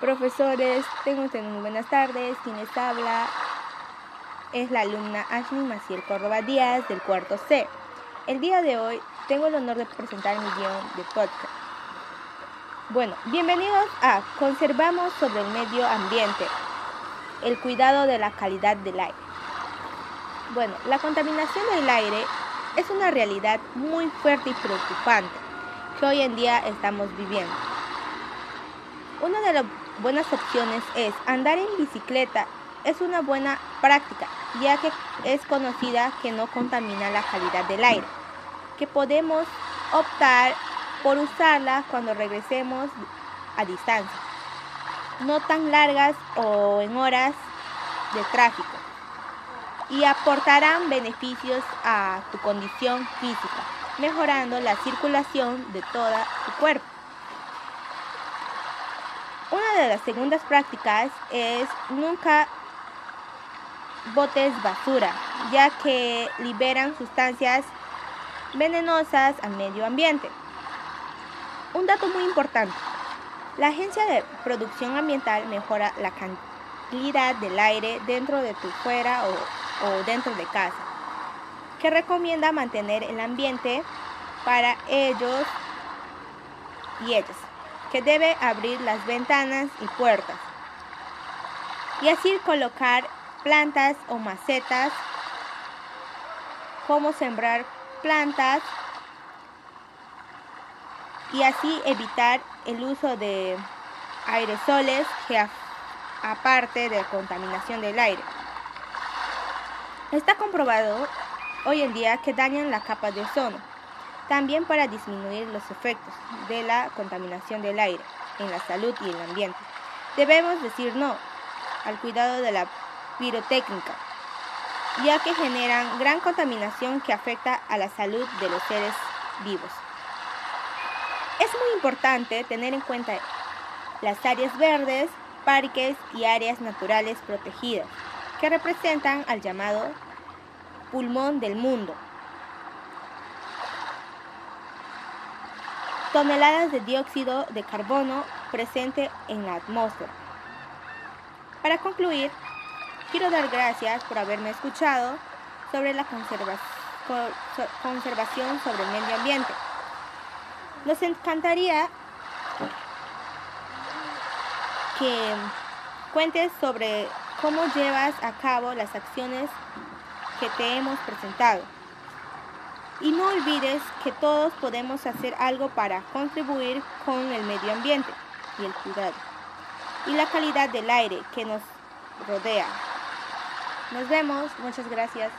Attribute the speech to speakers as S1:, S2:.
S1: Profesores, tengo ustedes muy buenas tardes. Quien les habla es la alumna Ashley Maciel Córdoba Díaz del cuarto C. El día de hoy tengo el honor de presentar mi guion de podcast. Bueno, bienvenidos a Conservamos sobre el medio ambiente, el cuidado de la calidad del aire. Bueno, la contaminación del aire es una realidad muy fuerte y preocupante que hoy en día estamos viviendo. Una de las buenas opciones es andar en bicicleta. Es una buena práctica, ya que es conocida que no contamina la calidad del aire, que podemos optar por usarla cuando regresemos a distancia, no tan largas o en horas de tráfico, y aportarán beneficios a tu condición física, mejorando la circulación de todo tu cuerpo. De las segundas prácticas es nunca botes basura, ya que liberan sustancias venenosas al medio ambiente. Un dato muy importante, la Agencia de Producción Ambiental mejora la calidad del aire dentro de tu fuera o, o dentro de casa, que recomienda mantener el ambiente para ellos y ellas que debe abrir las ventanas y puertas y así colocar plantas o macetas, cómo sembrar plantas y así evitar el uso de aerosoles que aparte de contaminación del aire. Está comprobado hoy en día que dañan la capa de ozono también para disminuir los efectos de la contaminación del aire en la salud y el ambiente. Debemos decir no al cuidado de la pirotécnica, ya que generan gran contaminación que afecta a la salud de los seres vivos. Es muy importante tener en cuenta las áreas verdes, parques y áreas naturales protegidas, que representan al llamado pulmón del mundo, toneladas de dióxido de carbono presente en la atmósfera. Para concluir, quiero dar gracias por haberme escuchado sobre la conservación sobre el medio ambiente. Nos encantaría que cuentes sobre cómo llevas a cabo las acciones que te hemos presentado. Y no olvides que todos podemos hacer algo para contribuir con el medio ambiente y el cuidado y la calidad del aire que nos rodea. Nos vemos, muchas gracias.